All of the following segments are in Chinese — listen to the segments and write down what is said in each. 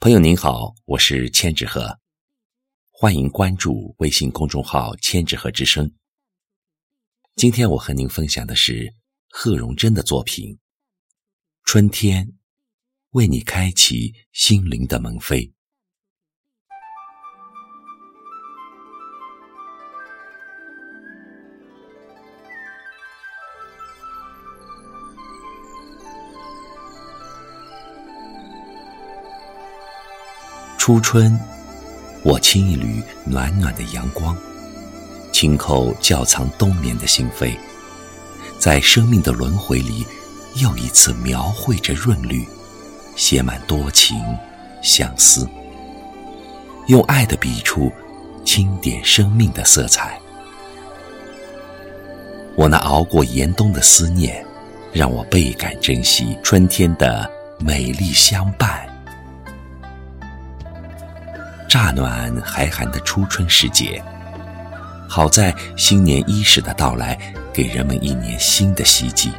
朋友您好，我是千纸鹤，欢迎关注微信公众号“千纸鹤之声”。今天我和您分享的是贺荣珍的作品《春天》，为你开启心灵的门扉。初春，我亲一缕暖暖的阳光，轻叩窖藏冬眠的心扉，在生命的轮回里，又一次描绘着润绿，写满多情相思，用爱的笔触，轻点生命的色彩。我那熬过严冬的思念，让我倍感珍惜春天的美丽相伴。乍暖还寒的初春时节，好在新年伊始的到来，给人们一年新的希冀。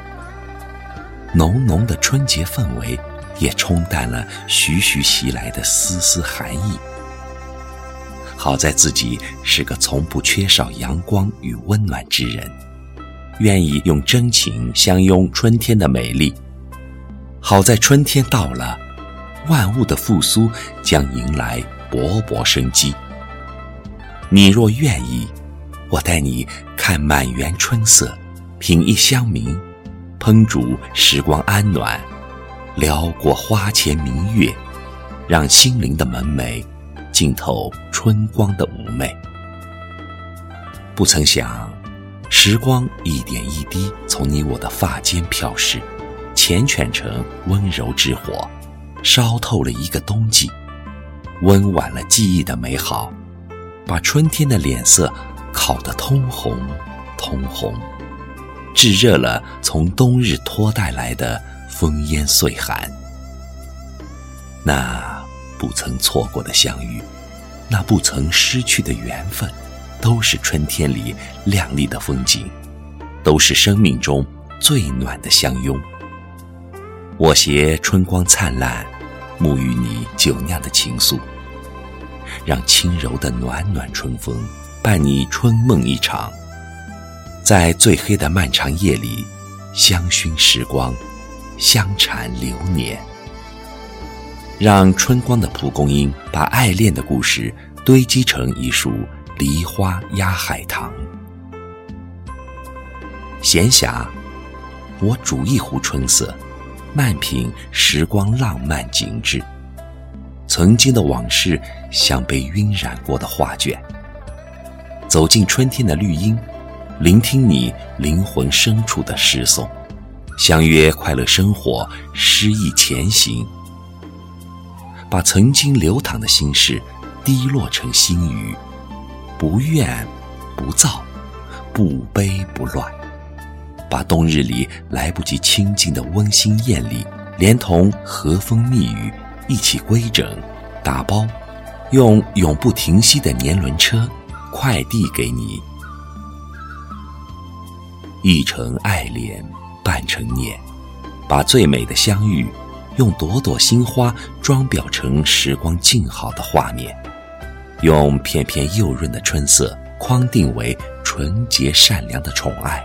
浓浓的春节氛围，也冲淡了徐徐袭来的丝丝寒意。好在自己是个从不缺少阳光与温暖之人，愿意用真情相拥春天的美丽。好在春天到了，万物的复苏将迎来。勃勃生机。你若愿意，我带你看满园春色，品一香茗，烹煮时光安暖，撩过花前明月，让心灵的门楣浸透春光的妩媚。不曾想，时光一点一滴从你我的发间飘逝，缱绻成温柔之火，烧透了一个冬季。温婉了记忆的美好，把春天的脸色烤得通红，通红，炙热了从冬日拖带来的风烟岁寒。那不曾错过的相遇，那不曾失去的缘分，都是春天里亮丽的风景，都是生命中最暖的相拥。我携春光灿烂。沐浴你酒酿的情愫，让轻柔的暖暖春风伴你春梦一场，在最黑的漫长夜里，香薰时光，香缠流年。让春光的蒲公英把爱恋的故事堆积成一束梨花压海棠。闲暇，我煮一壶春色。慢品时光浪漫景致，曾经的往事像被晕染过的画卷。走进春天的绿荫，聆听你灵魂深处的诗颂，相约快乐生活，诗意前行。把曾经流淌的心事滴落成心语，不怨不躁，不悲不乱。把冬日里来不及亲近的温馨艳丽，连同和风蜜语一起规整、打包，用永不停息的年轮车快递给你。一程爱恋，半程念，把最美的相遇，用朵朵心花装裱成时光静好的画面，用片片幼润的春色框定为纯洁善良的宠爱。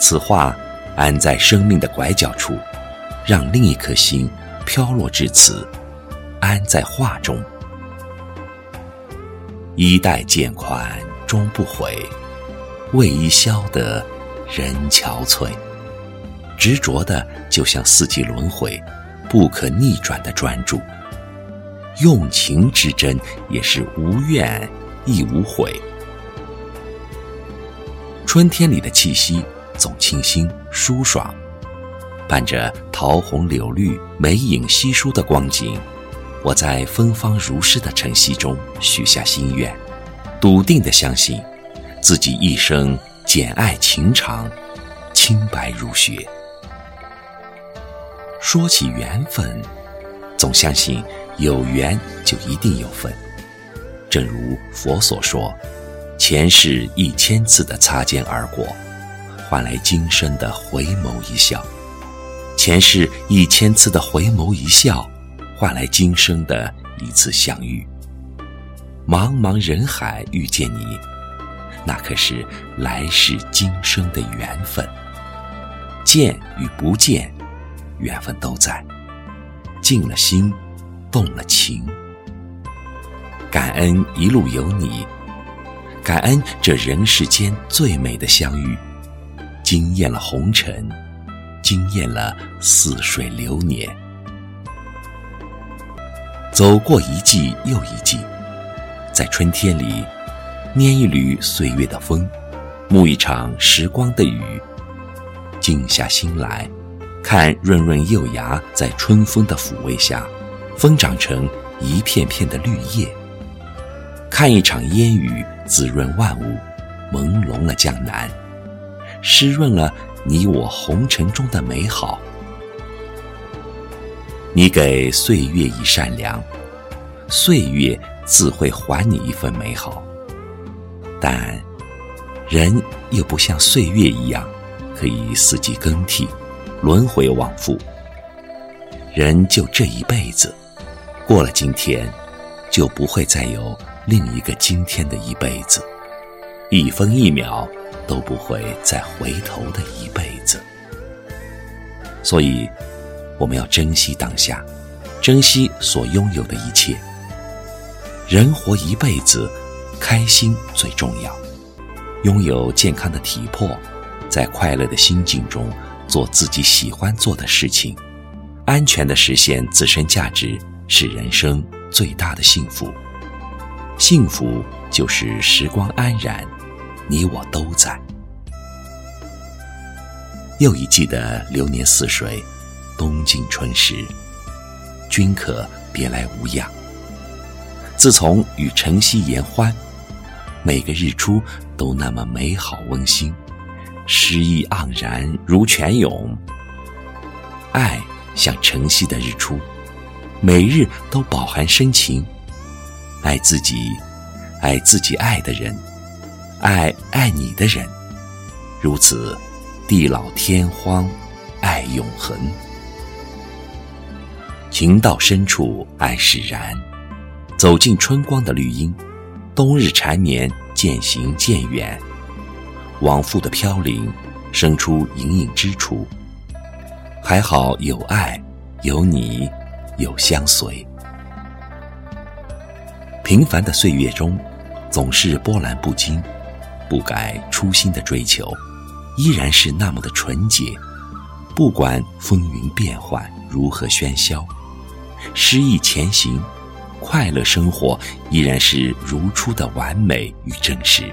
此画安在生命的拐角处，让另一颗心飘落至此，安在画中。衣带渐宽终不悔，为伊消得人憔悴。执着的就像四季轮回，不可逆转的专注。用情之真也是无怨亦无悔。春天里的气息。总清新舒爽，伴着桃红柳绿、梅影稀疏的光景，我在芬芳如诗的晨曦中许下心愿，笃定的相信，自己一生简爱情长，清白如雪。说起缘分，总相信有缘就一定有份。正如佛所说，前世一千次的擦肩而过。换来今生的回眸一笑，前世一千次的回眸一笑，换来今生的一次相遇。茫茫人海遇见你，那可是来世今生的缘分。见与不见，缘分都在，静了心，动了情。感恩一路有你，感恩这人世间最美的相遇，惊艳了红尘，惊艳了似水流年。走过一季又一季，在春天里，拈一缕岁月的风，沐一场时光的雨。静下心来，看润润幼芽在春风的抚慰下，疯长成一片片的绿叶；看一场烟雨滋润万物，朦胧了江南，湿润了你我红尘中的美好。你给岁月以善良，岁月自会还你一份美好。但，人又不像岁月一样。可以四季更替，轮回往复。人就这一辈子，过了今天，就不会再有另一个今天的一辈子，一分一秒都不会再回头的一辈子。所以，我们要珍惜当下，珍惜所拥有的一切。人活一辈子，开心最重要，拥有健康的体魄。在快乐的心境中做自己喜欢做的事情，安全的实现自身价值是人生最大的幸福。幸福就是时光安然，你我都在。又一季的流年似水，冬尽春时，君可别来无恙。自从与晨曦言欢，每个日出都那么美好温馨。诗意盎然如泉涌，爱像晨曦的日出，每日都饱含深情。爱自己，爱自己爱的人，爱爱你的人，如此地老天荒，爱永恒。情到深处爱释然，走进春光的绿荫，冬日缠绵渐行渐远。往复的飘零，生出隐隐之处。还好有爱，有你，有相随。平凡的岁月中，总是波澜不惊，不改初心的追求，依然是那么的纯洁。不管风云变幻，如何喧嚣，诗意前行，快乐生活依然是如初的完美与真实。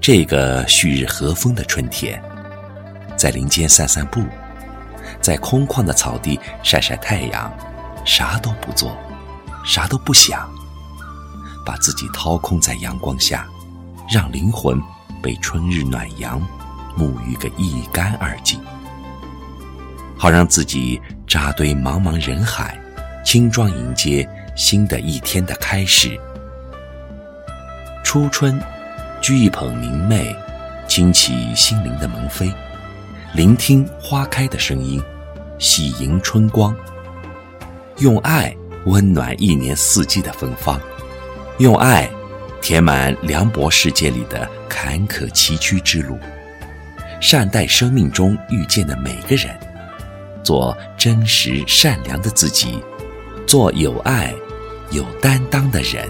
这个旭日和风的春天，在林间散散步，在空旷的草地晒晒太阳，啥都不做，啥都不想，把自己掏空在阳光下，让灵魂被春日暖阳沐浴个一干二净，好让自己扎堆茫茫人海，轻装迎接新的一天的开始。初春。掬一捧明媚，轻启心灵的门扉，聆听花开的声音，喜迎春光。用爱温暖一年四季的芬芳，用爱填满凉薄世界里的坎坷崎岖之路。善待生命中遇见的每个人，做真实善良的自己，做有爱、有担当的人。